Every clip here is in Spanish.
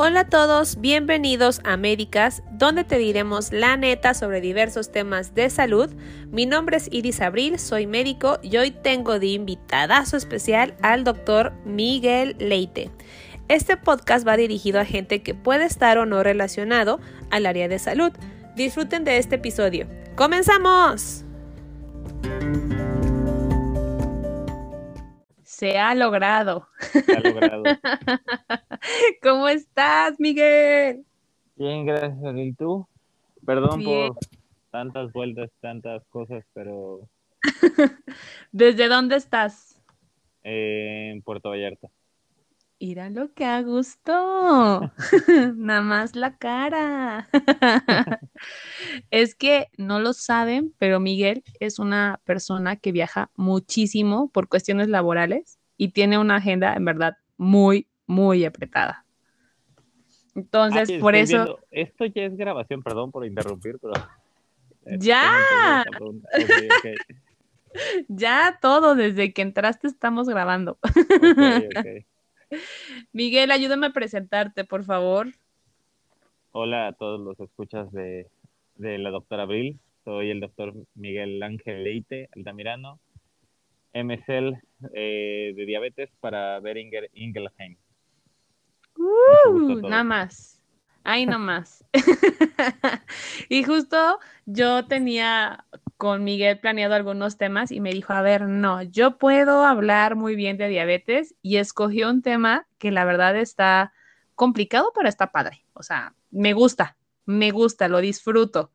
Hola a todos, bienvenidos a Médicas, donde te diremos la neta sobre diversos temas de salud. Mi nombre es Iris Abril, soy médico y hoy tengo de invitadazo especial al doctor Miguel Leite. Este podcast va dirigido a gente que puede estar o no relacionado al área de salud. Disfruten de este episodio. ¡Comenzamos! Se ha logrado. Se ha logrado. ¿Cómo estás, Miguel? Bien, gracias. ¿Y tú? Perdón por tantas vueltas, tantas cosas, pero... ¿Desde dónde estás? en Puerto Vallarta. Mira lo que ha gusto. Nada más la cara. es que no lo saben, pero Miguel es una persona que viaja muchísimo por cuestiones laborales y tiene una agenda en verdad muy, muy apretada. Entonces, por eso... Esto ya es grabación, perdón por interrumpir, pero... Ya. Ya todo, desde que entraste estamos grabando. Okay, Miguel, ayúdame a presentarte, por favor. Hola a todos los escuchas de, la doctora Abril. Soy el doctor Miguel Ángel Leite Altamirano, MSL eh, de diabetes para Beringer Ingelheim. Uh, nada más. Ay, no más. y justo yo tenía con Miguel planeado algunos temas y me dijo, a ver, no, yo puedo hablar muy bien de diabetes y escogió un tema que la verdad está complicado, pero está padre. O sea, me gusta, me gusta, lo disfruto.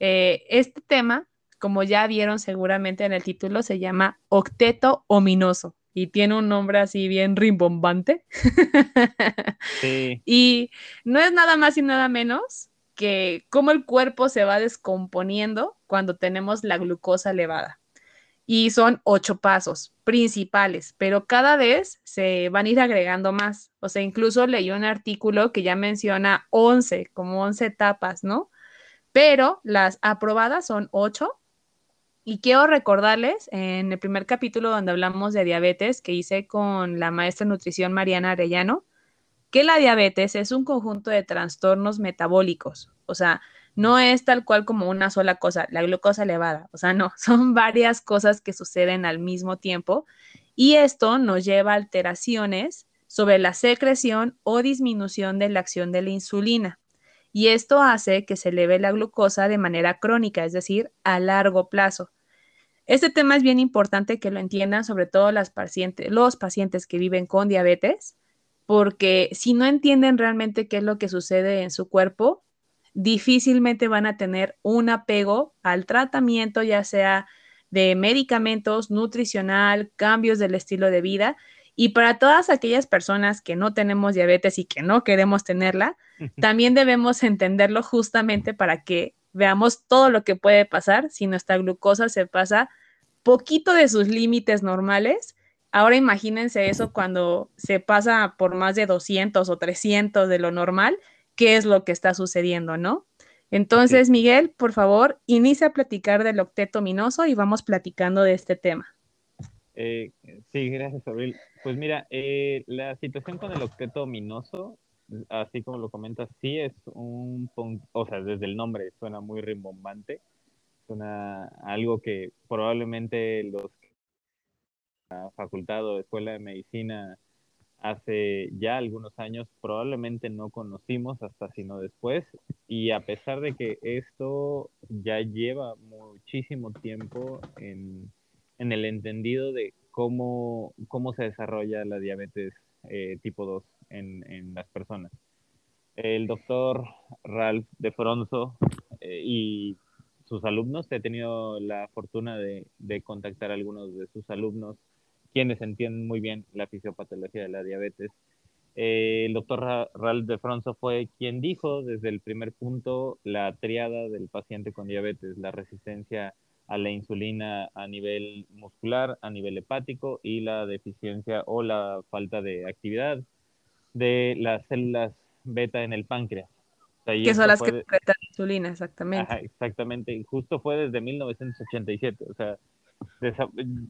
Eh, este tema, como ya vieron seguramente en el título, se llama octeto ominoso y tiene un nombre así bien rimbombante. Sí. y no es nada más y nada menos que cómo el cuerpo se va descomponiendo cuando tenemos la glucosa elevada. Y son ocho pasos principales, pero cada vez se van a ir agregando más. O sea, incluso leí un artículo que ya menciona 11, como 11 etapas, ¿no? Pero las aprobadas son ocho. Y quiero recordarles en el primer capítulo donde hablamos de diabetes que hice con la maestra de nutrición Mariana Arellano, que la diabetes es un conjunto de trastornos metabólicos, o sea, no es tal cual como una sola cosa, la glucosa elevada, o sea, no, son varias cosas que suceden al mismo tiempo y esto nos lleva a alteraciones sobre la secreción o disminución de la acción de la insulina. Y esto hace que se eleve la glucosa de manera crónica, es decir, a largo plazo. Este tema es bien importante que lo entiendan, sobre todo las pacientes, los pacientes que viven con diabetes, porque si no entienden realmente qué es lo que sucede en su cuerpo, difícilmente van a tener un apego al tratamiento, ya sea de medicamentos, nutricional, cambios del estilo de vida. Y para todas aquellas personas que no tenemos diabetes y que no queremos tenerla, también debemos entenderlo justamente para que veamos todo lo que puede pasar si nuestra glucosa se pasa poquito de sus límites normales Ahora imagínense eso cuando se pasa por más de 200 o 300 de lo normal, ¿qué es lo que está sucediendo, no? Entonces, Miguel, por favor, inicia a platicar del octeto minoso y vamos platicando de este tema. Eh, sí, gracias, Abril. Pues mira, eh, la situación con el octeto minoso, así como lo comentas, sí es un, o sea, desde el nombre suena muy rimbombante, suena algo que probablemente los facultad o escuela de medicina hace ya algunos años probablemente no conocimos hasta sino después y a pesar de que esto ya lleva muchísimo tiempo en, el entendido de cómo, cómo se desarrolla la diabetes eh, tipo 2 en, las personas. El doctor Ralph de Fronzo eh, y sus alumnos, he tenido la fortuna de, de contactar a algunos de sus alumnos quienes entienden muy bien la fisiopatología de la diabetes. Eh, el doctor Ralph de Fronzo fue quien dijo desde el primer punto la triada del paciente con diabetes, la resistencia a la insulina a nivel muscular, a nivel hepático y la deficiencia o la falta de actividad de las células beta en el páncreas. que son las que secretan insulina, exactamente. exactamente, y justo fue desde 1987. O sea,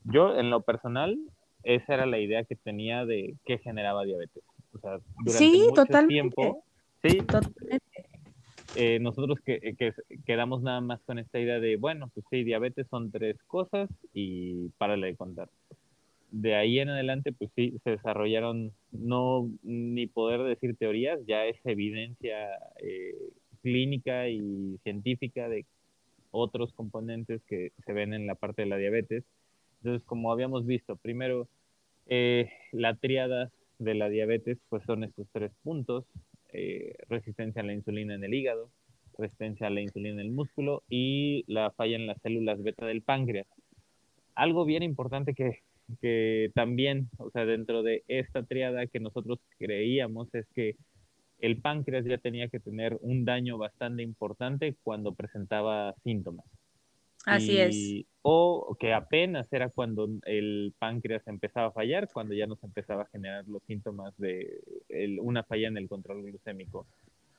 yo en lo personal esa era la idea que tenía de qué generaba diabetes. O sea, durante sí, mucho totalmente. tiempo, sí, totalmente. Eh, nosotros que, que, quedamos nada más con esta idea de, bueno, pues sí, diabetes son tres cosas y párale de contar. De ahí en adelante, pues sí, se desarrollaron, no ni poder decir teorías, ya es evidencia eh, clínica y científica de otros componentes que se ven en la parte de la diabetes. Entonces, como habíamos visto, primero, eh, la triada de la diabetes, pues son estos tres puntos, eh, resistencia a la insulina en el hígado, resistencia a la insulina en el músculo y la falla en las células beta del páncreas. Algo bien importante que, que también, o sea, dentro de esta triada que nosotros creíamos es que el páncreas ya tenía que tener un daño bastante importante cuando presentaba síntomas. Así es. O que apenas era cuando el páncreas empezaba a fallar, cuando ya nos empezaba a generar los síntomas de una falla en el control glucémico.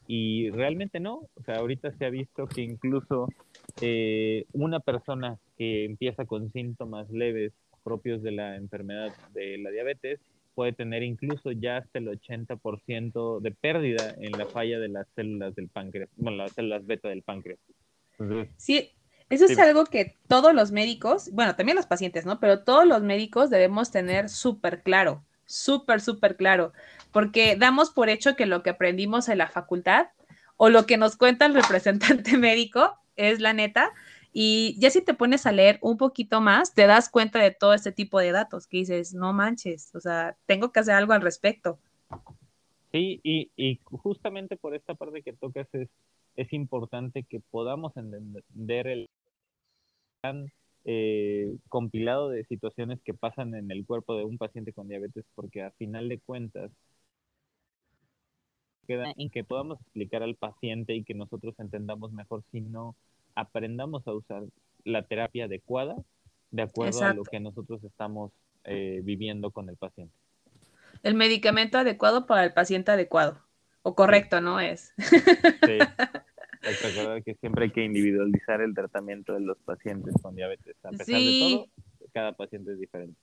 Y realmente no, o sea, ahorita se ha visto que incluso eh, una persona que empieza con síntomas leves propios de la enfermedad de la diabetes puede tener incluso ya hasta el 80% de pérdida en la falla de las células del páncreas, bueno, las células beta del páncreas. sí, eso es algo que todos los médicos, bueno, también los pacientes, ¿no? Pero todos los médicos debemos tener súper claro, súper, súper claro, porque damos por hecho que lo que aprendimos en la facultad o lo que nos cuenta el representante médico es la neta, y ya si te pones a leer un poquito más, te das cuenta de todo este tipo de datos que dices, no manches, o sea, tengo que hacer algo al respecto. Sí, y, y justamente por esta parte que tocas es, es importante que podamos entender el tan eh, compilado de situaciones que pasan en el cuerpo de un paciente con diabetes, porque a final de cuentas queda que podamos explicar al paciente y que nosotros entendamos mejor si no aprendamos a usar la terapia adecuada de acuerdo a lo que nosotros estamos eh, viviendo con el paciente. El medicamento adecuado para el paciente adecuado. O correcto, ¿no es? Sí. Hay que siempre hay que individualizar el tratamiento de los pacientes con diabetes. A pesar de todo, cada paciente es diferente.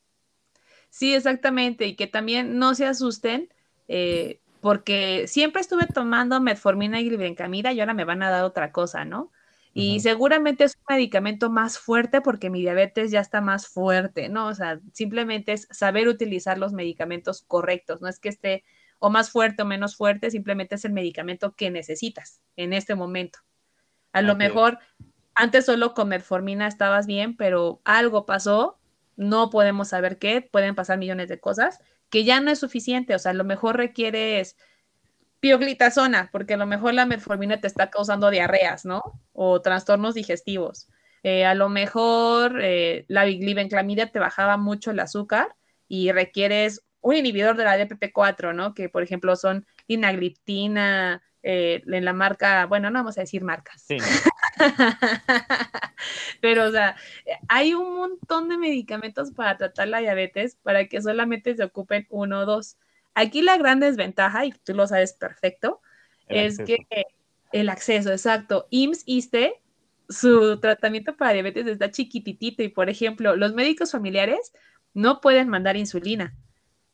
Sí, exactamente. Y que también no se asusten, eh, porque siempre estuve tomando metformina y glibencamida y ahora me van a dar otra cosa, ¿no? Y seguramente es un medicamento más fuerte porque mi diabetes ya está más fuerte, ¿no? O sea, simplemente es saber utilizar los medicamentos correctos, no es que esté o más fuerte o menos fuerte, simplemente es el medicamento que necesitas en este momento. A lo mejor antes solo con metformina estabas bien, pero algo pasó, no podemos saber qué, pueden pasar millones de cosas, que ya no es suficiente, o sea, a lo mejor requieres pioglitazona, porque a lo mejor la metformina te está causando diarreas, ¿no? O trastornos digestivos. Eh, a lo mejor eh, la glibenclamida te bajaba mucho el azúcar y requieres un inhibidor de la DPP4, ¿no? Que por ejemplo son inagliptina, eh, en la marca, bueno, no vamos a decir marcas. Sí. Pero, o sea, hay un montón de medicamentos para tratar la diabetes para que solamente se ocupen uno o dos. Aquí la gran desventaja, y tú lo sabes perfecto, es que el acceso, exacto. IMSS, ISTE, su tratamiento para diabetes está chiquititito y, por ejemplo, los médicos familiares no pueden mandar insulina.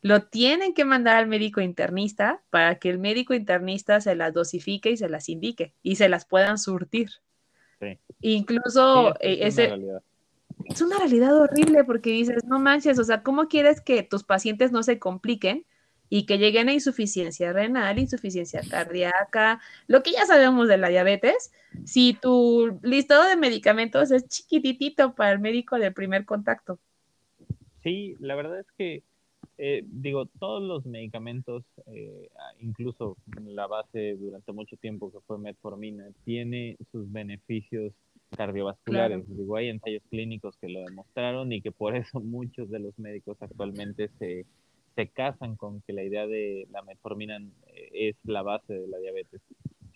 Lo tienen que mandar al médico internista para que el médico internista se las dosifique y se las indique y se las puedan surtir. Sí. Incluso es, eh, ese, es una realidad horrible porque dices, no manches, o sea, ¿cómo quieres que tus pacientes no se compliquen y que lleguen a insuficiencia renal, insuficiencia cardíaca, lo que ya sabemos de la diabetes, si tu listado de medicamentos es chiquititito para el médico de primer contacto. Sí, la verdad es que, eh, digo, todos los medicamentos, eh, incluso la base durante mucho tiempo que fue metformina, tiene sus beneficios cardiovasculares. Digo, hay ensayos clínicos que lo demostraron y que por eso muchos de los médicos actualmente se se casan con que la idea de la metformina eh, es la base de la diabetes.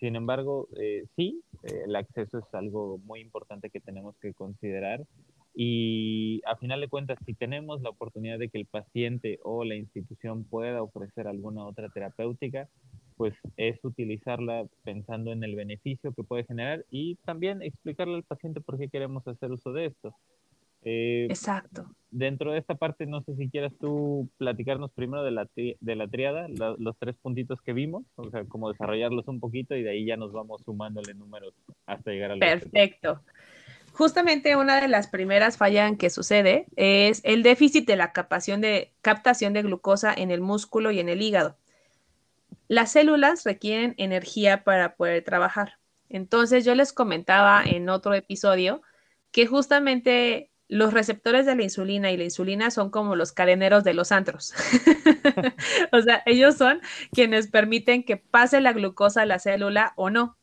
Sin embargo, eh, sí, eh, el acceso es algo muy importante que tenemos que considerar y a final de cuentas, si tenemos la oportunidad de que el paciente o la institución pueda ofrecer alguna otra terapéutica, pues es utilizarla pensando en el beneficio que puede generar y también explicarle al paciente por qué queremos hacer uso de esto. Eh, Exacto. Dentro de esta parte, no sé si quieras tú platicarnos primero de la, de la triada, los tres puntitos que vimos, o sea, como desarrollarlos un poquito y de ahí ya nos vamos sumándole números hasta llegar al... Perfecto. Justamente una de las primeras fallas que sucede es el déficit de la captación de, captación de glucosa en el músculo y en el hígado. Las células requieren energía para poder trabajar. Entonces yo les comentaba en otro episodio que justamente los receptores de la insulina y la insulina son como los cadeneros de los antros. o sea, ellos son quienes permiten que pase la glucosa a la célula o no.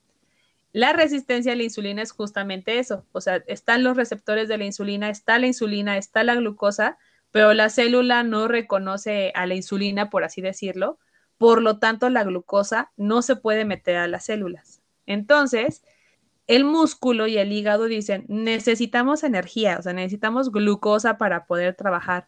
La resistencia a la insulina es justamente eso. O sea, están los receptores de la insulina, está la insulina, está la glucosa, pero la célula no reconoce a la insulina, por así decirlo. Por lo tanto, la glucosa no se puede meter a las células. Entonces, el músculo y el hígado dicen, necesitamos energía, o sea, necesitamos glucosa para poder trabajar.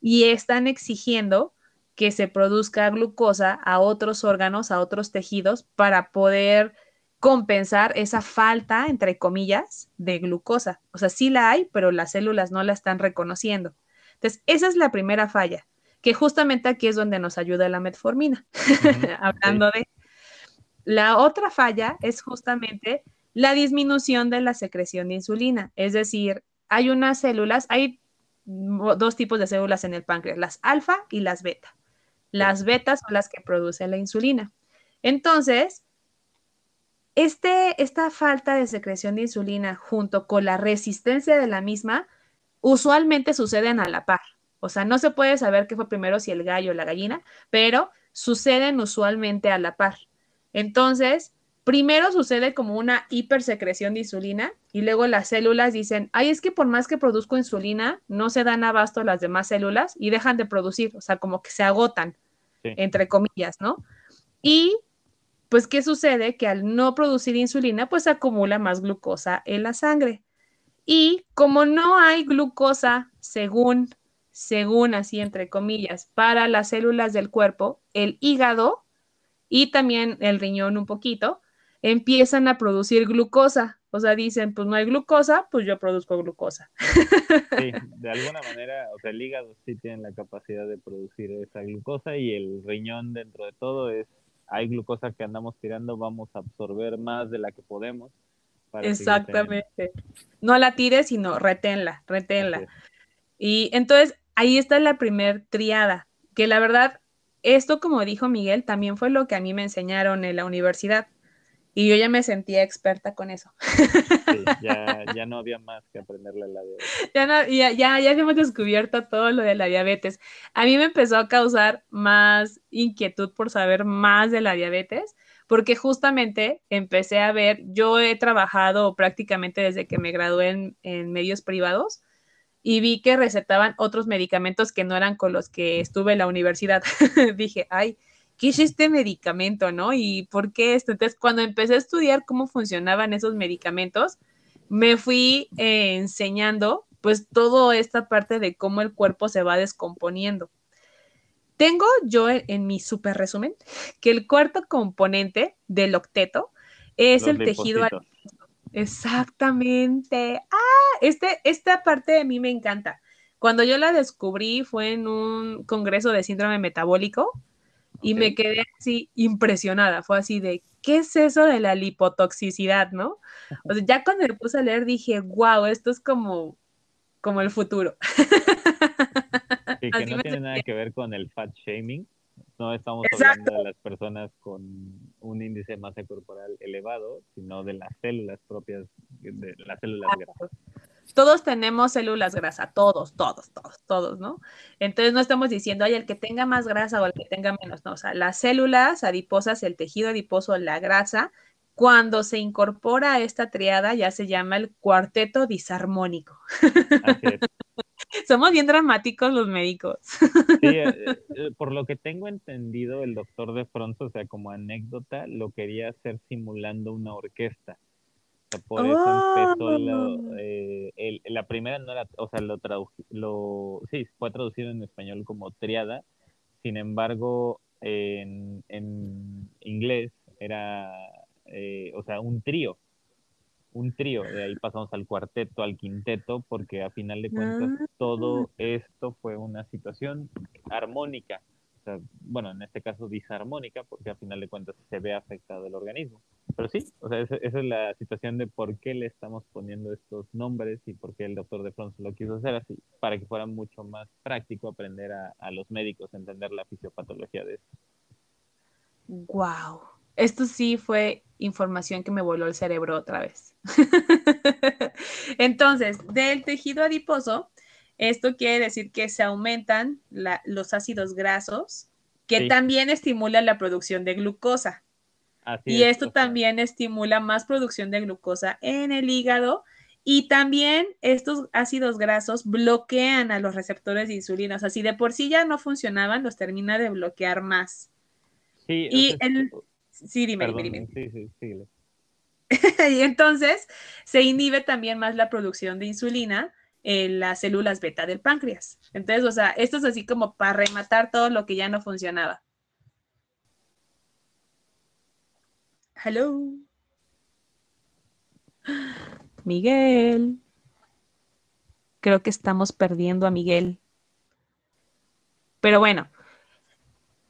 Y están exigiendo que se produzca glucosa a otros órganos, a otros tejidos, para poder compensar esa falta, entre comillas, de glucosa. O sea, sí la hay, pero las células no la están reconociendo. Entonces, esa es la primera falla, que justamente aquí es donde nos ayuda la metformina, hablando de... La otra falla es justamente la disminución de la secreción de insulina, es decir, hay unas células, hay dos tipos de células en el páncreas, las alfa y las beta. Las betas son las que producen la insulina. Entonces, este, esta falta de secreción de insulina junto con la resistencia de la misma usualmente suceden a la par. O sea, no se puede saber qué fue primero, si el gallo o la gallina, pero suceden usualmente a la par. Entonces, primero sucede como una hipersecreción de insulina y luego las células dicen, ay, es que por más que produzco insulina, no se dan abasto las demás células y dejan de producir, o sea, como que se agotan, entre comillas, ¿no? Y pues, ¿qué sucede? Que al no producir insulina, pues se acumula más glucosa en la sangre. Y como no hay glucosa, según, según así entre comillas, para las células del cuerpo, el hígado y también el riñón un poquito, empiezan a producir glucosa. O sea, dicen, pues no hay glucosa, pues yo produzco glucosa. Sí, de alguna manera, o sea, el hígado sí tiene la capacidad de producir esa glucosa y el riñón dentro de todo es hay glucosa que andamos tirando, vamos a absorber más de la que podemos. Exactamente. No la tires, sino reténla, reténla. Y entonces ahí está la primer triada, que la verdad, esto como dijo Miguel, también fue lo que a mí me enseñaron en la universidad. Y yo ya me sentía experta con eso. Sí, ya, ya, no había más que aprenderle la diabetes. Ya, no, ya, ya, ya habíamos descubierto todo lo de la diabetes. A mí me empezó a causar más inquietud por saber más de la diabetes, porque justamente empecé a ver, yo he trabajado prácticamente desde que me gradué en, en medios privados y vi que recetaban otros medicamentos que no eran con los que estuve en la universidad. Dije, ay, ¿qué es este medicamento, no? ¿Y por qué esto? Entonces, cuando empecé a estudiar cómo funcionaban esos medicamentos, me fui eh, enseñando pues toda esta parte de cómo el cuerpo se va descomponiendo. Tengo yo en, mi super resumen que el cuarto componente del octeto es el tejido Exactamente. Ah, este, esta parte de mí me encanta. Cuando yo la descubrí fue en un congreso de síndrome metabólico y me quedé así impresionada. Fue así de, ¿qué es eso de la lipotoxicidad, no? O sea, ya cuando me puse a leer dije, wow, esto es como, como el futuro. Sí, que no tiene nada que ver con el fat shaming. No estamos hablando de las personas con un índice de masa corporal elevado, sino de las células propias, de las células grasas todos tenemos células grasa, todos, todos, todos, todos, ¿no? Entonces no estamos diciendo, ay, el que tenga más grasa o el que tenga menos, no, o sea, las células adiposas, el tejido adiposo, la grasa, cuando se incorpora a esta triada ya se llama el cuarteto disarmónico. Somos bien dramáticos los médicos. Sí, eh, eh, por lo que tengo entendido, el doctor de pronto, o sea, como anécdota, lo quería hacer simulando una orquesta por eso empezó oh. eh, la primera no era, o sea, lo, lo sí, fue traducido en español como triada, sin embargo, en, en inglés era, eh, o sea, un trío. un trío, de ahí pasamos al cuarteto, al quinteto, porque a final de cuentas ah. todo esto fue una situación armónica, bueno, en este caso disarmónica, porque a final de cuentas se ve afectado el organismo. Pero sí, o sea, esa, es la situación de por qué le estamos poniendo estos nombres y por qué el doctor de Fronso lo quiso hacer así, para que fuera mucho más práctico aprender a, a los médicos a entender la fisiopatología de esto. Wow. Esto sí fue información que me voló el cerebro otra vez. Entonces, del tejido adiposo, esto quiere decir que se aumentan los ácidos grasos, que también estimulan la producción de glucosa. y esto también estimula más producción de glucosa en el hígado. Y también estos ácidos grasos bloquean a los receptores de insulina. O sea, si de por sí ya no funcionaban, los termina de bloquear más. Sí, y el, Sí, dime, dime, Sí, sí, sí. y entonces se inhibe también más la producción de insulina en las células beta del páncreas. Entonces, o sea, esto es así como para rematar todo lo que ya no funcionaba. Hello. Miguel. Creo que estamos perdiendo a Miguel. Pero bueno,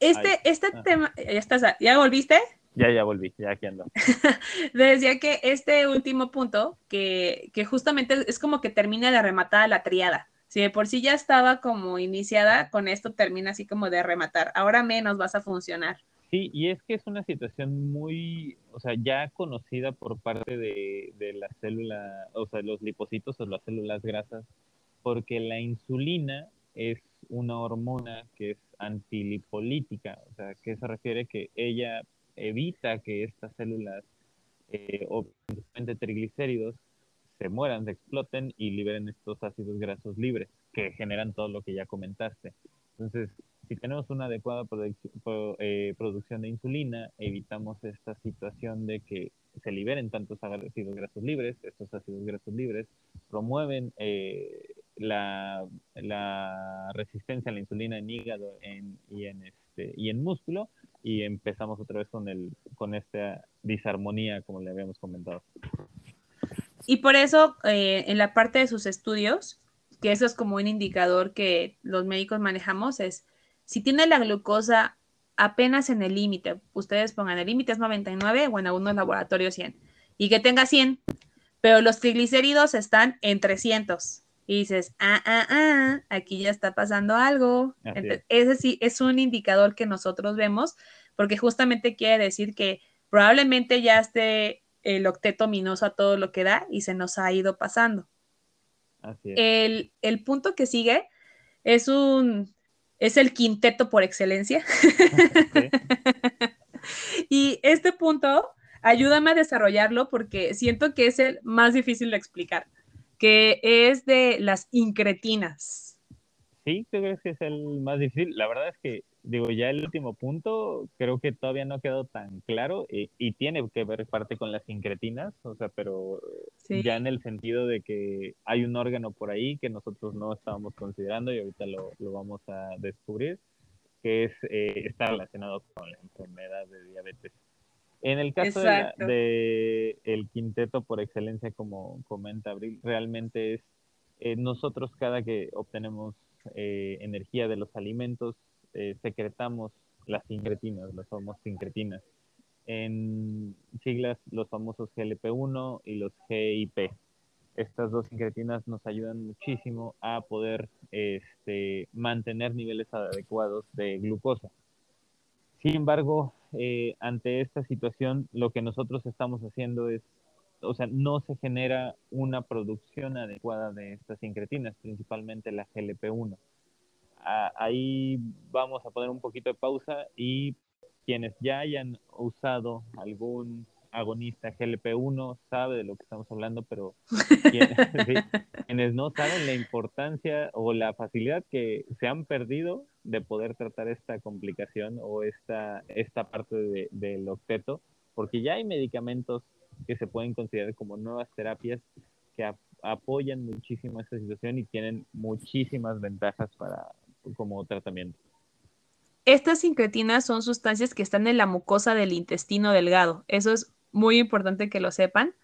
este, este tema, ya estás, ¿ya volviste? Ya, ya volví, ya aquí ando. Decía que este último punto, que, que, justamente es como que termina de rematar la triada. Si de por sí ya estaba como iniciada, con esto termina así como de rematar. Ahora menos vas a funcionar. Sí, y es que es una situación muy, o sea, ya conocida por parte de, de la célula, o sea, los lipocitos o las células grasas, porque la insulina es una hormona que es antilipolítica, o sea, que se refiere que ella evita que estas células eh, o triglicéridos se mueran, se exploten y liberen estos ácidos grasos libres que generan todo lo que ya comentaste. Entonces, si tenemos una adecuada eh, producción de insulina, evitamos esta situación de que se liberen tantos ácidos grasos libres, estos ácidos grasos libres promueven eh, la, resistencia a la insulina en hígado y, en este, y en músculo y empezamos otra vez con, el, con esta disarmonía, como le habíamos comentado. Y por eso, eh, en la parte de sus estudios, que eso es como un indicador que los médicos manejamos, es si tiene la glucosa apenas en el límite, ustedes pongan el límite es 99 o en algunos laboratorios 100, y que tenga 100, pero los triglicéridos están en 300 y dices, ah, ah, ah, aquí ya está pasando algo. ese sí es un indicador que nosotros vemos, porque justamente quiere decir que probablemente ya esté el octeto minoso a todo lo que da y se nos ha ido pasando. Así es. El, punto que sigue es un, es el quinteto por excelencia. y este punto, ayúdame a desarrollarlo porque siento que es el más difícil de explicar que es de las incretinas. Sí, creo que es el más difícil. La verdad es que, digo, ya el último punto creo que todavía no ha quedado tan claro y, tiene que ver parte con las incretinas, o sea, pero ya en el sentido de que hay un órgano por ahí que nosotros no estábamos considerando y ahorita lo, vamos a descubrir, que es, eh, está relacionado con la enfermedad de diabetes en el caso de, el quinteto por excelencia, como comenta Abril, realmente es eh, nosotros cada que obtenemos eh, energía de los alimentos, eh, secretamos las sincretinas, las famosas sincretinas. En siglas, los famosos GLP-1 y los GIP. Estas dos sincretinas nos ayudan muchísimo a poder este, mantener niveles adecuados de glucosa. Sin embargo, eh, ante esta situación, lo que nosotros estamos haciendo es, o sea, no se genera una producción adecuada de estas sincretinas, principalmente la GLP-1. Ah, ahí vamos a poner un poquito de pausa y quienes ya hayan usado algún agonista GLP-1 sabe de lo que estamos hablando, pero quienes, no saben la importancia o la facilidad que se han perdido de poder tratar esta complicación o esta, esta parte del octeto, porque ya hay medicamentos que se pueden considerar como nuevas terapias que apoyan muchísimo esta situación y tienen muchísimas ventajas para como tratamiento. Estas sincretinas son sustancias que están en la mucosa del intestino delgado. Eso es muy importante que lo sepan,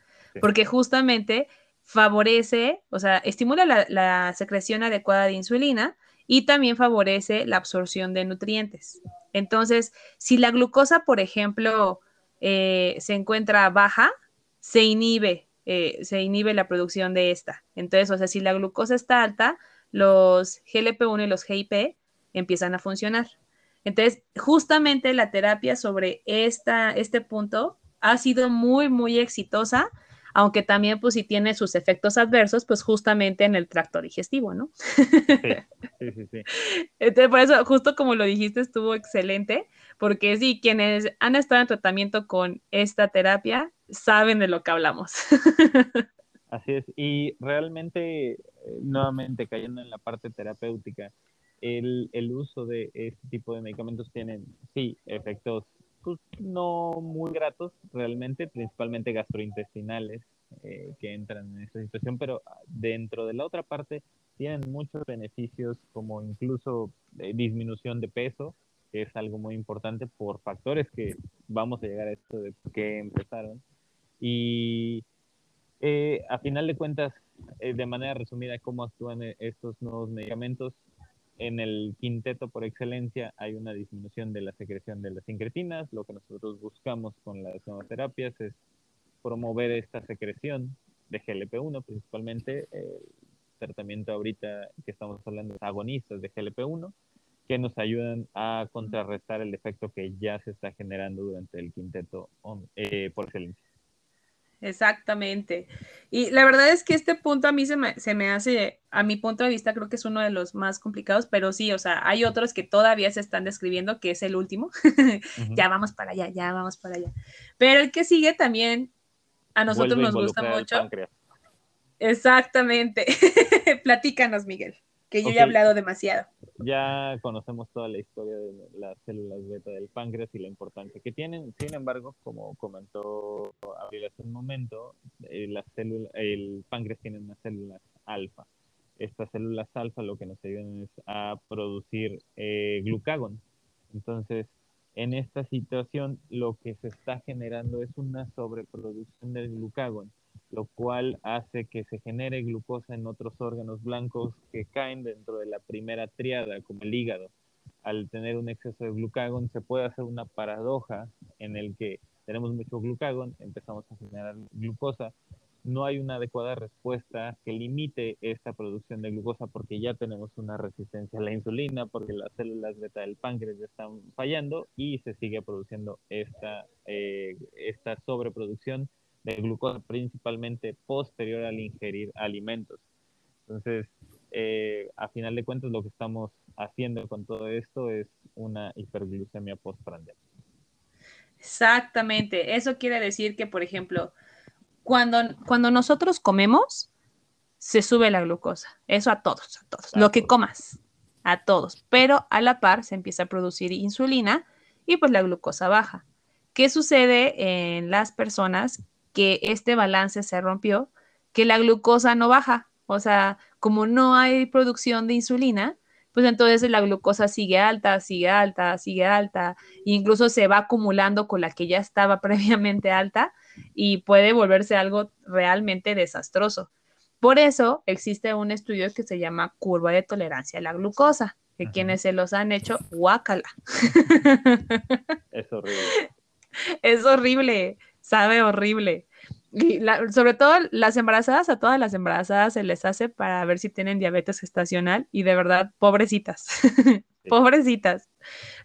porque justamente favorece, o sea, estimula la, secreción adecuada de insulina y también favorece la absorción de nutrientes. Entonces, si la glucosa, por ejemplo, eh, se encuentra baja, se inhibe, eh, se inhibe la producción de esta. Entonces, o sea, si la glucosa está alta, los GLP-1 y los GIP empiezan a funcionar. Entonces, justamente la terapia sobre esta, este punto ha sido muy, muy exitosa, aunque también, pues, si tiene sus efectos adversos, pues, justamente en el tracto digestivo, ¿no? Sí, sí, sí. Entonces, por eso, justo como lo dijiste, estuvo excelente, porque sí, quienes han estado en tratamiento con esta terapia saben de lo que hablamos. Así es, y realmente, eh, nuevamente cayendo en la parte terapéutica, el, el uso de este tipo de medicamentos tienen, sí, efectos pues, no muy gratos realmente, principalmente gastrointestinales eh, que entran en esta situación, pero dentro de la otra parte tienen muchos beneficios como incluso eh, disminución de peso, que es algo muy importante por factores que vamos a llegar a esto de que empezaron. Y eh, a final de cuentas, de manera resumida, cómo actúan estos nuevos medicamentos, en el quinteto por excelencia hay una disminución de la secreción de las incretinas. Lo que nosotros buscamos con las terapias es promover esta secreción de GLP-1, principalmente el tratamiento ahorita que estamos hablando de agonistas de GLP-1, que nos ayudan a contrarrestar el efecto que ya se está generando durante el quinteto eh, por excelencia. Exactamente. Y la verdad es que este punto a mí se me, se me, hace, a mi punto de vista, creo que es uno de los más complicados, pero sí, o sea, hay otros que todavía se están describiendo, que es el último. Ya vamos para allá, ya vamos para allá. Pero el que sigue también a nosotros nos gusta mucho. Exactamente. Platícanos, Miguel que yo ya he hablado demasiado. Ya conocemos toda la historia de las células beta del páncreas y la importancia que tienen. Sin embargo, como comentó Abril hace un momento, eh, la célula, el páncreas tiene unas células alfa. Estas células alfa lo que nos ayudan es a producir eh, glucagón. Entonces, en esta situación, lo que se está generando es una sobreproducción del glucagón lo cual hace que se genere glucosa en otros órganos blancos que caen dentro de la primera triada, como el hígado. Al tener un exceso de glucagón se puede hacer una paradoja en el que tenemos mucho glucagón, empezamos a generar glucosa, no hay una adecuada respuesta que limite esta producción de glucosa porque ya tenemos una resistencia a la insulina, porque las células beta del páncreas ya están fallando y se sigue produciendo esta, eh, esta sobreproducción de glucosa principalmente posterior al ingerir alimentos. Entonces, eh, a final de cuentas, lo que estamos haciendo con todo esto es una hiperglucemia postprandial. Exactamente. Eso quiere decir que, por ejemplo, cuando, cuando nosotros comemos, se sube la glucosa. Eso a todos, a todos. lo que comas, a todos. Pero a la par se empieza a producir insulina y pues la glucosa baja. ¿Qué sucede en las personas que este balance se rompió, que la glucosa no baja. O sea, como no hay producción de insulina, pues entonces la glucosa sigue alta, sigue alta, sigue alta, e incluso se va acumulando con la que ya estaba previamente alta y puede volverse algo realmente desastroso. Por eso existe un estudio que se llama curva de tolerancia a la glucosa, que quienes se los han hecho, guácala. Es horrible. Es horrible sabe horrible. Y sobre todo las embarazadas, a todas las embarazadas se les hace para ver si tienen diabetes gestacional y de verdad, pobrecitas, pobrecitas.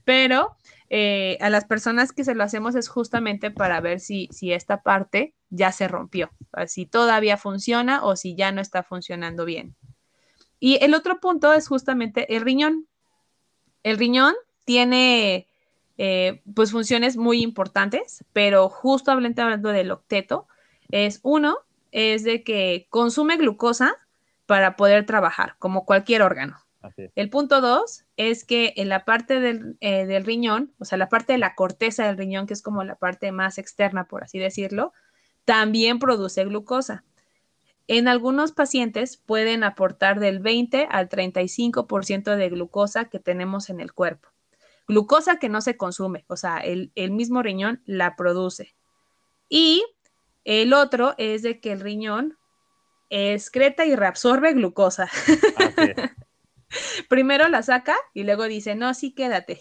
Pero eh, a las personas que se lo hacemos es justamente para ver si, si esta parte ya se rompió, si todavía funciona o si ya no está funcionando bien. Y el otro punto es justamente el riñón. El riñón tiene eh, pues funciones muy importantes, pero justo hablando, hablando del octeto, es uno, es de que consume glucosa para poder trabajar, como cualquier órgano. El punto dos es que en la parte del, eh, del, riñón, o sea, la parte de la corteza del riñón, que es como la parte más externa, por así decirlo, también produce glucosa. En algunos pacientes pueden aportar del 20 al 35% de glucosa que tenemos en el cuerpo glucosa que no se consume, o sea, el, mismo riñón la produce. Y El otro es de que el riñón excreta y reabsorbe glucosa. Primero la saca y luego dice, no, sí, quédate.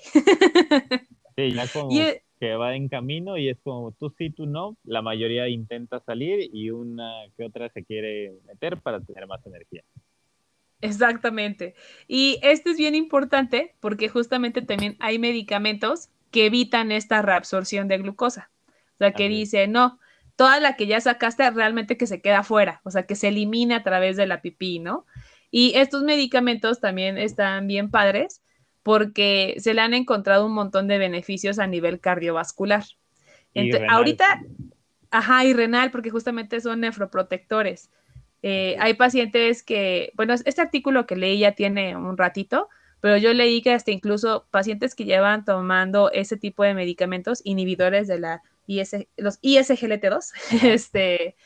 sí, ya como que va en camino y es como tú sí, tú no. La mayoría intenta salir y una que otra se quiere meter para tener más energía. Exactamente. Y esto es bien importante porque justamente también hay medicamentos que evitan esta reabsorción de glucosa. O sea, que dice, no, toda la que ya sacaste realmente que se queda fuera, o sea, que se elimine a través de la pipí, ¿no? Y estos medicamentos también están bien padres porque se le han encontrado un montón de beneficios a nivel cardiovascular. Entonces, ahorita, ajá, y renal, porque justamente son nefroprotectores. Eh, hay pacientes que, bueno, este artículo que leí ya tiene un ratito, pero yo leí que hasta incluso pacientes que llevan tomando ese tipo de medicamentos inhibidores de la IS, los ISGLT2, este,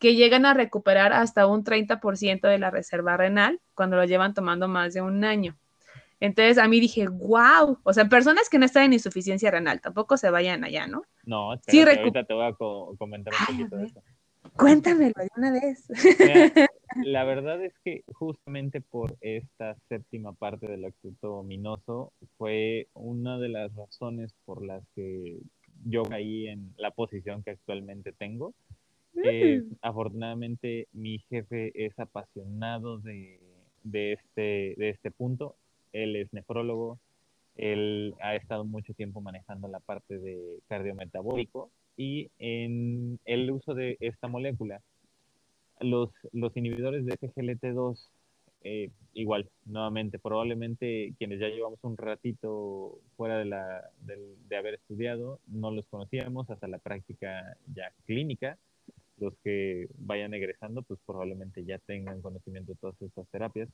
que llegan a recuperar hasta un 30% de la reserva renal cuando lo llevan tomando más de un año. Entonces a mí dije, wow, o sea, personas que no están en insuficiencia renal, tampoco se vayan allá, ¿no? No, sí, ahorita te voy a comentar un poquito de eso. Cuéntamelo de una vez. la verdad es que justamente por esta séptima parte del acto ominoso fue una de las razones por las que yo caí en la posición que actualmente tengo. Eh, mm. afortunadamente mi jefe es apasionado de, de, este, de este punto. Él es nefrólogo, él ha estado mucho tiempo manejando la parte de cardiometabólico y en el uso de esta molécula, los, los inhibidores de SGLT2, eh, igual, nuevamente, probablemente quienes ya llevamos un ratito fuera de, la, de, haber estudiado, no los conocíamos hasta la práctica ya clínica. Los que vayan egresando, pues probablemente ya tengan conocimiento de todas estas terapias.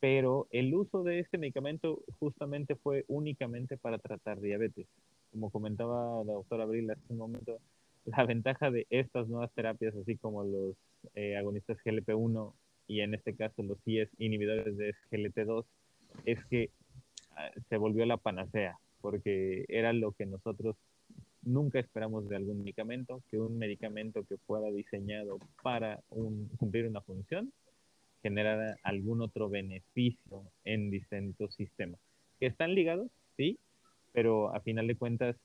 Pero el uso de este medicamento justamente fue únicamente para tratar diabetes como comentaba la doctora Abril hace un momento, la ventaja de estas nuevas terapias, así como los eh, agonistas GLP-1 y en este caso los IES inhibidores de GLT-2, es que ah, se volvió la panacea, porque era lo que nosotros nunca esperamos de algún medicamento, que un medicamento que fuera diseñado para cumplir una función generara algún otro beneficio en distintos sistemas. ¿Que están ligados? Sí, pero a final de cuentas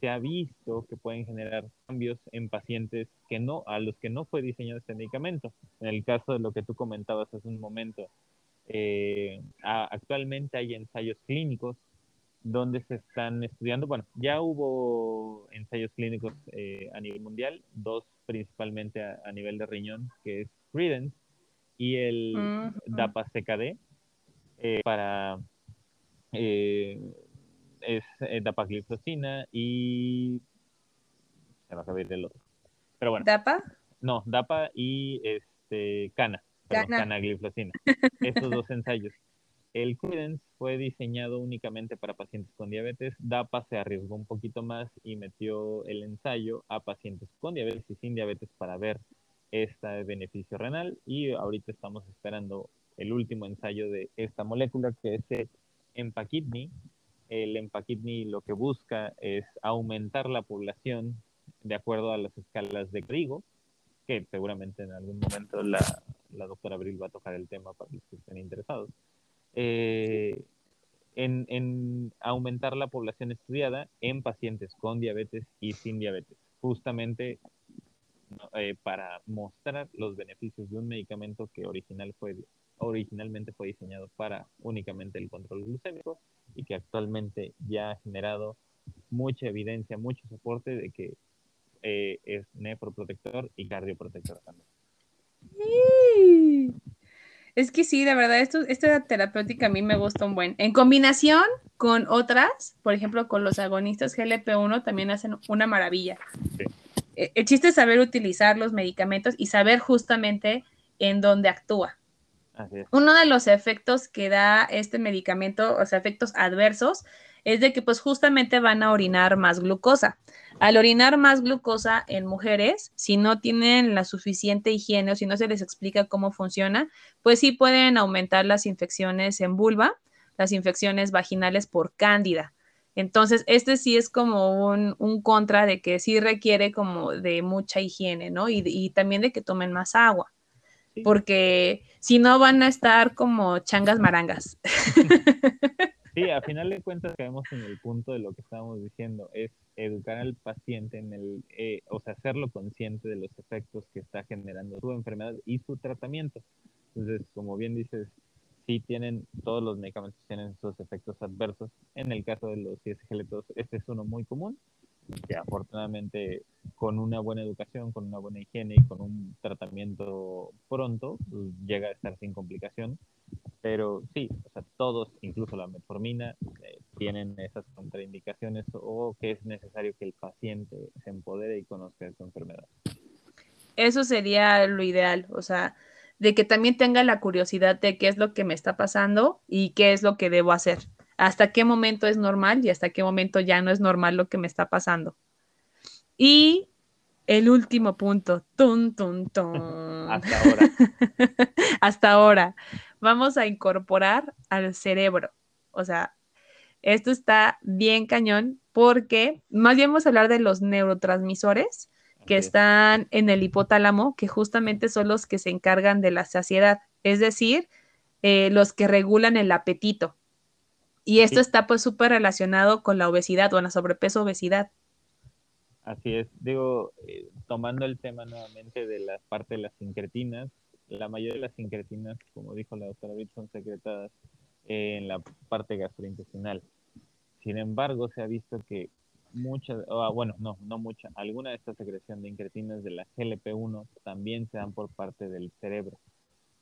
se ha visto que pueden generar cambios en pacientes que no, a los que no fue diseñado este medicamento. En el caso de lo que tú comentabas hace un momento, eh, actualmente hay ensayos clínicos donde se están estudiando, bueno, ya hubo ensayos clínicos eh, a nivel mundial, dos principalmente a, nivel de riñón, que es Credence y el DAPA-CKD, eh, para es eh, dapagliflozina y se me acaba de ir el otro. Pero bueno. ¿Dapa? No, dapa y este cana, perdón, cana. canagliflozina. Estos dos ensayos. El Credence fue diseñado únicamente para pacientes con diabetes. DAPA se arriesgó un poquito más y metió el ensayo a pacientes con diabetes y sin diabetes para ver este beneficio renal. Y ahorita estamos esperando el último ensayo de esta molécula que es el Empakidney, el Empakidney lo que busca es aumentar la población de acuerdo a las escalas de Grigo, que seguramente en algún momento la, doctora Abril va a tocar el tema para los que estén interesados. Eh, en, aumentar la población estudiada en pacientes con diabetes y sin diabetes, justamente eh, para mostrar los beneficios de un medicamento que original fue, originalmente fue diseñado para únicamente el control glucémico y que actualmente ya ha generado mucha evidencia, mucho soporte de que eh, es nefroprotector y cardioprotector también. Es que sí, de verdad, esto, esta terapéutica a mí me gusta un buen. En combinación con otras, por ejemplo, con los agonistas GLP-1 también hacen una maravilla. Eh, el chiste es saber utilizar los medicamentos y saber justamente en dónde actúa. Uno de los efectos que da este medicamento, o sea, efectos adversos, es de que pues justamente van a orinar más glucosa. Al orinar más glucosa en mujeres, si no tienen la suficiente higiene o si no se les explica cómo funciona, pues sí pueden aumentar las infecciones en vulva, las infecciones vaginales por cándida. Entonces, este sí es como un, contra de que sí requiere como de mucha higiene, ¿no? Y también de que tomen más agua, porque si no van a estar como changas marangas. Sí, a final de cuentas caemos en el punto de lo que estábamos diciendo, es educar al paciente en el, eh, o sea, hacerlo consciente de los efectos que está generando su enfermedad y su tratamiento. Entonces, como bien dices, sí tienen, todos los medicamentos tienen sus efectos adversos. En el caso de los ISGLT2, este es uno muy común, que afortunadamente con una buena educación, con una buena higiene y con un tratamiento pronto, pues, llega a estar sin complicación. Pero sí, o sea, todos, incluso la metformina, eh, tienen esas contraindicaciones o que es necesario que el paciente se empodere y conozca de su enfermedad. Eso sería lo ideal, o sea, de que también tenga la curiosidad de qué es lo que me está pasando y qué es lo que debo hacer. Hasta qué momento es normal y hasta qué momento ya no es normal lo que me está pasando. Y el último punto, tun, tun, tun. Hasta ahora. hasta ahora vamos a incorporar al cerebro. O sea, esto está bien cañón porque más bien vamos a hablar de los neurotransmisores que están en el hipotálamo, que justamente son los que se encargan de la saciedad, es decir, eh, los que regulan el apetito. Y esto está pues súper relacionado con la obesidad o la sobrepeso obesidad. Así es, digo, eh, tomando el tema nuevamente de la parte de las sincretinas, la mayoría de las sincretinas, como dijo la doctora Witt, son secretadas en la parte gastrointestinal. Sin embargo, se ha visto que muchas, bueno, no, no mucha, alguna de estas secreciones de incretinas de la GLP-1 también se dan por parte del cerebro.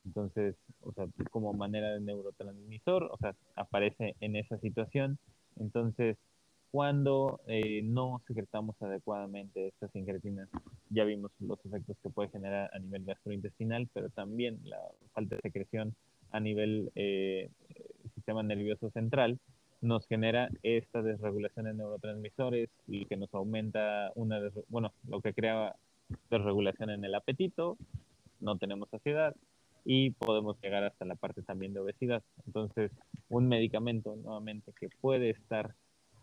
Entonces, o sea, como manera de neurotransmisor, o sea, aparece en esa situación. Entonces, cuando eh, no secretamos adecuadamente estas incretinas, ya vimos los efectos que puede generar a nivel gastrointestinal, pero también la falta de secreción a nivel eh, sistema nervioso central nos genera esta desregulación de neurotransmisores y que nos aumenta una, bueno, lo que crea desregulación en el apetito, no tenemos saciedad y podemos llegar hasta la parte también de obesidad. Entonces, un medicamento nuevamente que puede estar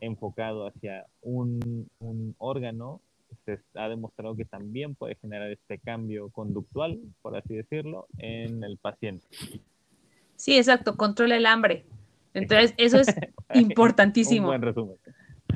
enfocado hacia un, órgano, se ha demostrado que también puede generar este cambio conductual, por así decirlo, en el paciente. Sí, exacto, controla el hambre. Entonces, eso es importantísimo. Un buen resumen.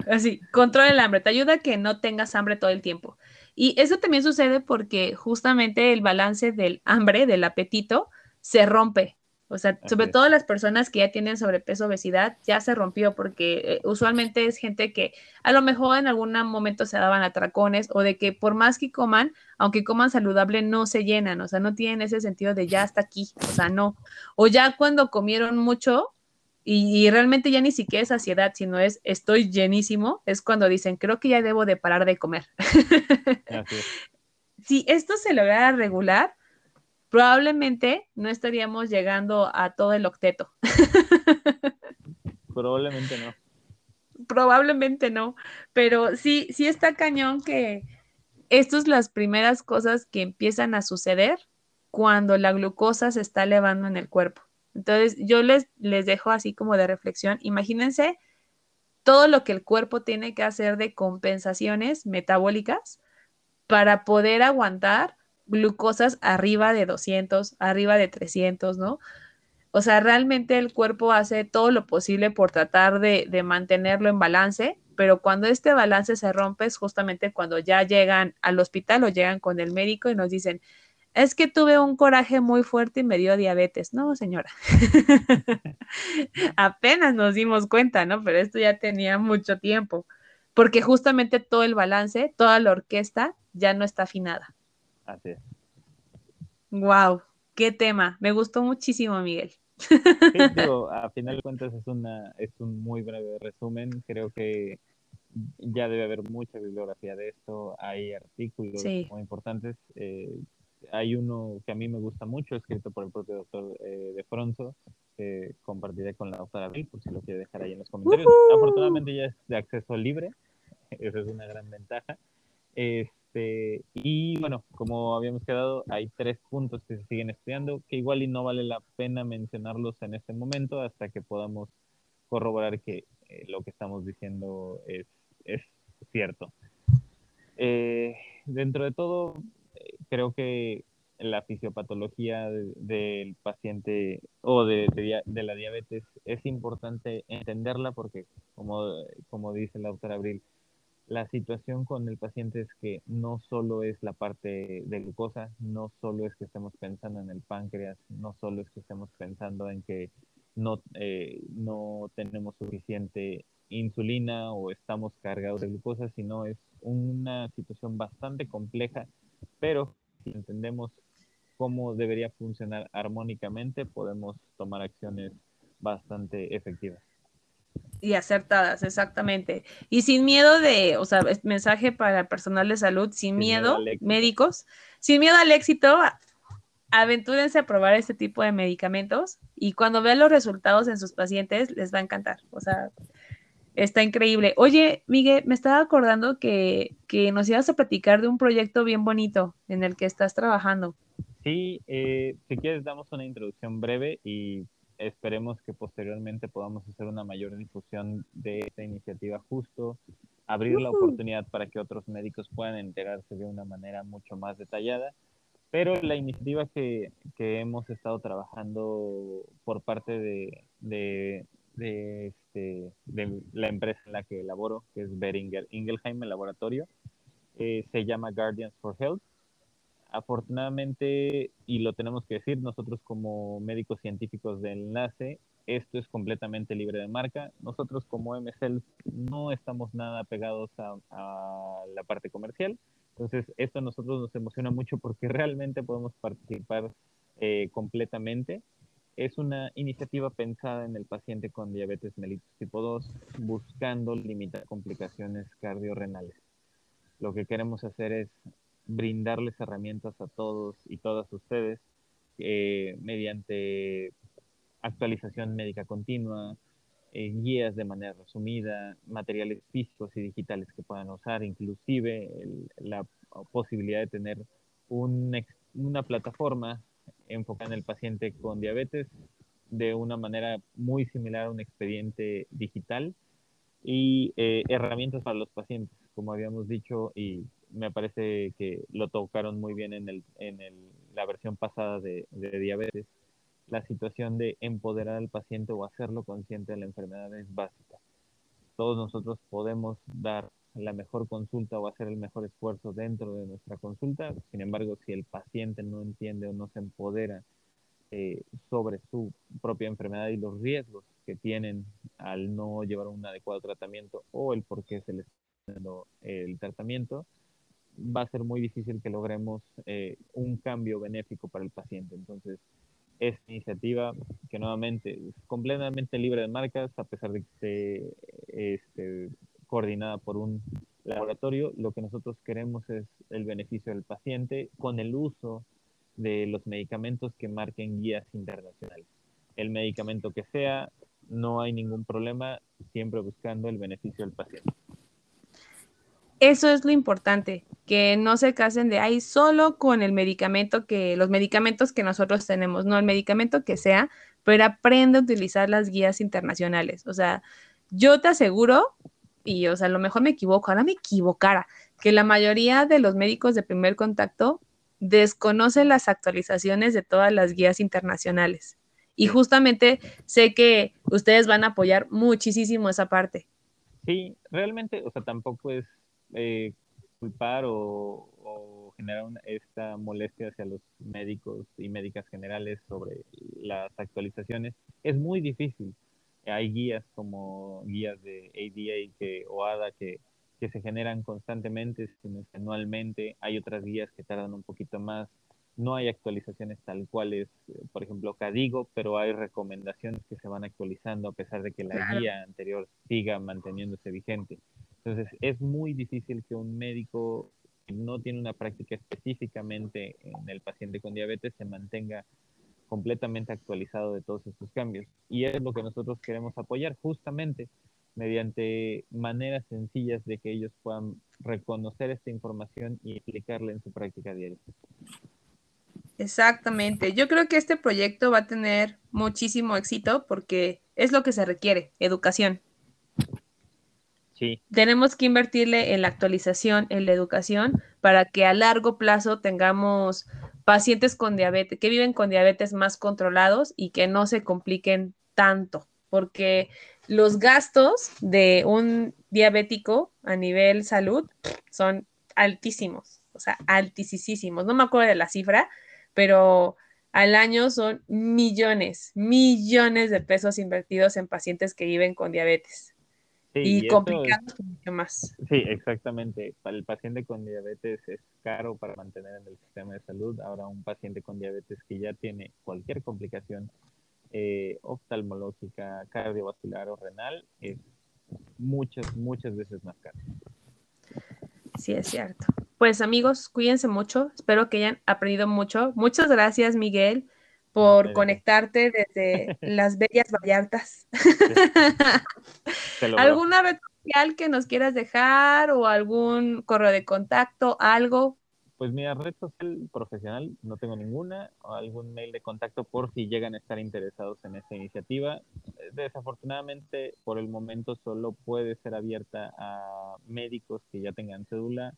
Así, controla el hambre, te ayuda a que no tengas hambre todo el tiempo. Y eso también sucede porque justamente el balance del hambre, del apetito, se rompe. O sea, sobre todo las personas que ya tienen sobrepeso, obesidad, ya se rompió porque eh, usualmente es gente que a lo mejor en algún momento se daban atracones o de que por más que coman, aunque coman saludable, no se llenan, o sea, no tienen ese sentido de ya hasta aquí, o sea, no. O ya cuando comieron mucho y, realmente ya ni siquiera es saciedad, sino es estoy llenísimo, es cuando dicen, creo que ya debo de parar de comer. si esto se lograra regular, probablemente no estaríamos llegando a todo el octeto. Probablemente no. Probablemente no, pero sí, sí está cañón que estas son las primeras cosas que empiezan a suceder cuando la glucosa se está elevando en el cuerpo. Entonces, yo les, les dejo así como de reflexión. Imagínense todo lo que el cuerpo tiene que hacer de compensaciones metabólicas para poder aguantar glucosas arriba de 200, arriba de 300, ¿no? O sea, realmente el cuerpo hace todo lo posible por tratar de, mantenerlo en balance, pero cuando este balance se rompe es justamente cuando ya llegan al hospital o llegan con el médico y nos dicen, es que tuve un coraje muy fuerte y me dio diabetes. No, señora. Apenas nos dimos cuenta, ¿no? Pero esto ya tenía mucho tiempo, porque justamente todo el balance, toda la orquesta ya no está afinada. Así es. Wow, qué tema. Me gustó muchísimo, Miguel. Sí, digo, a final de cuentas es una, es un muy breve resumen. Creo que ya debe haber mucha bibliografía de esto. Hay artículos muy importantes. Eh, hay uno que a mí me gusta mucho, escrito por el propio doctor eh, de Fronzo, que compartiré con la doctora Bill, por si lo quiere dejar ahí en los comentarios. Afortunadamente ya es de acceso libre, esa es una gran ventaja. Este, y bueno, como habíamos quedado, hay tres puntos que se siguen estudiando, que igual y no vale la pena mencionarlos en este momento hasta que podamos corroborar que eh, lo que estamos diciendo es, es cierto. Eh, dentro de todo, creo que la fisiopatología del paciente o de, de, la diabetes es importante entenderla porque, como, como dice la doctora Abril, la situación con el paciente es que no solo es la parte de glucosa, no solo es que estemos pensando en el páncreas, no solo es que estemos pensando en que no, eh, no tenemos suficiente insulina o estamos cargados de glucosa, sino es una situación bastante compleja, pero si entendemos cómo debería funcionar armónicamente, podemos tomar acciones bastante efectivas. Y acertadas, exactamente. Y sin miedo de, o sea, mensaje para el personal de salud, sin, miedo, médicos, sin miedo al éxito, aventúrense a probar este tipo de medicamentos y cuando vean los resultados en sus pacientes, les va a encantar. O sea, está increíble. Oye, Miguel, me estaba acordando que, que nos ibas a platicar de un proyecto bien bonito en el que estás trabajando. Sí, eh, si quieres damos una introducción breve y esperemos que posteriormente podamos hacer una mayor difusión de esta iniciativa justo, abrir la oportunidad para que otros médicos puedan enterarse de una manera mucho más detallada. Pero la iniciativa que, que hemos estado trabajando por parte de, de, de, este, de, la empresa en la que laboro, que es Beringer Ingelheim, el laboratorio, eh, se llama Guardians for Health afortunadamente, y lo tenemos que decir, nosotros como médicos científicos de enlace, esto es completamente libre de marca. Nosotros como MSL no estamos nada pegados a, la parte comercial. Entonces, esto a nosotros nos emociona mucho porque realmente podemos participar eh, completamente. Es una iniciativa pensada en el paciente con diabetes mellitus tipo 2, buscando limitar complicaciones cardiorrenales. Lo que queremos hacer es brindarles herramientas a todos y todas ustedes eh, mediante actualización médica continua, eh, guías de manera resumida, materiales físicos y digitales que puedan usar, inclusive la posibilidad de tener una plataforma enfocada en el paciente con diabetes de una manera muy similar a un expediente digital y eh, herramientas para los pacientes, como habíamos dicho, y me parece que lo tocaron muy bien en, el, en el, la versión pasada de, de, diabetes. La situación de empoderar al paciente o hacerlo consciente de la enfermedad es básica. Todos nosotros podemos dar la mejor consulta o hacer el mejor esfuerzo dentro de nuestra consulta. Sin embargo, si el paciente no entiende o no se empodera eh, sobre su propia enfermedad y los riesgos que tienen al no llevar un adecuado tratamiento o el por qué se les está dando el tratamiento, va a ser muy difícil que logremos eh, un cambio benéfico para el paciente. Entonces, esta iniciativa, que nuevamente es completamente libre de marcas, a pesar de que esté este, coordinada por un laboratorio, lo que nosotros queremos es el beneficio del paciente con el uso de los medicamentos que marquen guías internacionales. El medicamento que sea, no hay ningún problema, siempre buscando el beneficio del paciente. Eso es lo importante, que no se casen de ahí solo con el medicamento que, los medicamentos que nosotros tenemos, no el medicamento que sea, pero aprende a utilizar las guías internacionales. O sea, yo te aseguro, y o sea, a lo mejor me equivoco, ahora me equivocara, que la mayoría de los médicos de primer contacto desconocen las actualizaciones de todas las guías internacionales. Y justamente sé que ustedes van a apoyar muchísimo esa parte. Sí, realmente, o sea, tampoco es eh, culpar o, generar esta molestia hacia los médicos y médicas generales sobre las actualizaciones es muy difícil. Hay guías como guías de ADA que, o ADA que, que se generan constantemente, anualmente. Hay otras guías que tardan un poquito más. No hay actualizaciones tal cuales, por ejemplo, CADIGO, pero hay recomendaciones que se van actualizando a pesar de que la guía anterior siga manteniéndose vigente. Entonces, es muy difícil que un médico que no tiene una práctica específicamente en el paciente con diabetes se mantenga completamente actualizado de todos estos cambios. Y es lo que nosotros queremos apoyar justamente mediante maneras sencillas de que ellos puedan reconocer esta información y aplicarla en su práctica diaria. Exactamente. Yo creo que este proyecto va a tener muchísimo éxito porque es lo que se requiere, educación. Tenemos que invertirle en la actualización, en la educación, para que a largo plazo tengamos pacientes con diabetes, que viven con diabetes más controlados y que no se compliquen tanto, porque los gastos de un diabético a nivel salud son altísimos, o sea, altísimos. No me acuerdo de la cifra, pero al año son millones, millones de pesos invertidos en pacientes que viven con diabetes. Y, complicados mucho más. Sí, exactamente. Para el paciente con diabetes es caro para mantener en el sistema de salud. Ahora un paciente con diabetes que ya tiene cualquier complicación eh, oftalmológica, cardiovascular o renal es muchas, muchas veces más caro. Sí, es cierto. Pues amigos, cuídense mucho. Espero que hayan aprendido mucho. Muchas gracias, Miguel, por conectarte desde las bellas Vallartas. ¿Alguna red social que nos quieras dejar o algún correo de contacto, algo? Pues mira, red social profesional no tengo ninguna, o algún mail de contacto por si llegan a estar interesados en esta iniciativa. Desafortunadamente, por el momento solo puede ser abierta a médicos que ya tengan cédula.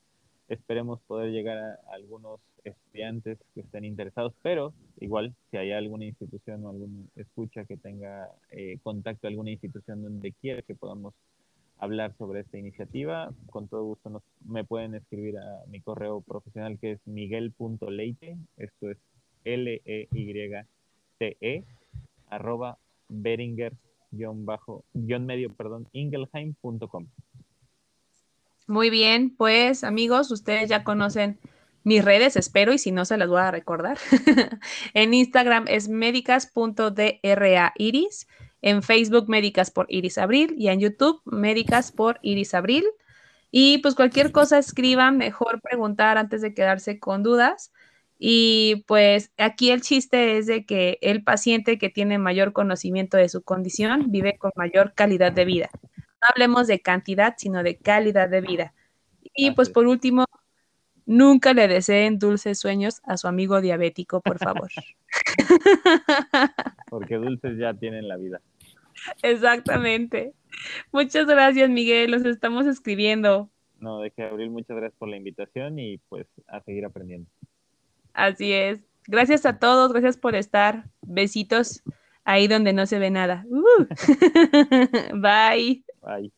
Esperemos poder llegar a algunos estudiantes que estén interesados, pero igual, si hay alguna institución o alguna escucha que tenga eh, contacto alguna institución donde quiera que podamos hablar sobre esta iniciativa, con todo gusto nos, me pueden escribir a mi correo profesional que es miguel.leite, esto es L-E-Y-T-E, -E, arroba beringer bajo, medio, perdón, ingelheim.com. Muy bien, pues amigos, ustedes ya conocen mis redes, espero, y si no se las voy a recordar. en Instagram es médicas.drairis en Facebook Médicas por Iris Abril y en YouTube Médicas por Iris Abril. Y pues cualquier cosa escriban, mejor preguntar antes de quedarse con dudas. Y pues aquí el chiste es de que el paciente que tiene mayor conocimiento de su condición vive con mayor calidad de vida. No hablemos de cantidad, sino de calidad de vida. Y pues por último, nunca le deseen dulces sueños a su amigo diabético, por favor. Porque dulces ya tienen la vida. Exactamente. Muchas gracias, Miguel. Los estamos escribiendo. No, de que Abril, muchas gracias por la invitación y pues a seguir aprendiendo. Así es. Gracias a todos, gracias por estar. Besitos ahí donde no se ve nada. Uh. Bye. Bye.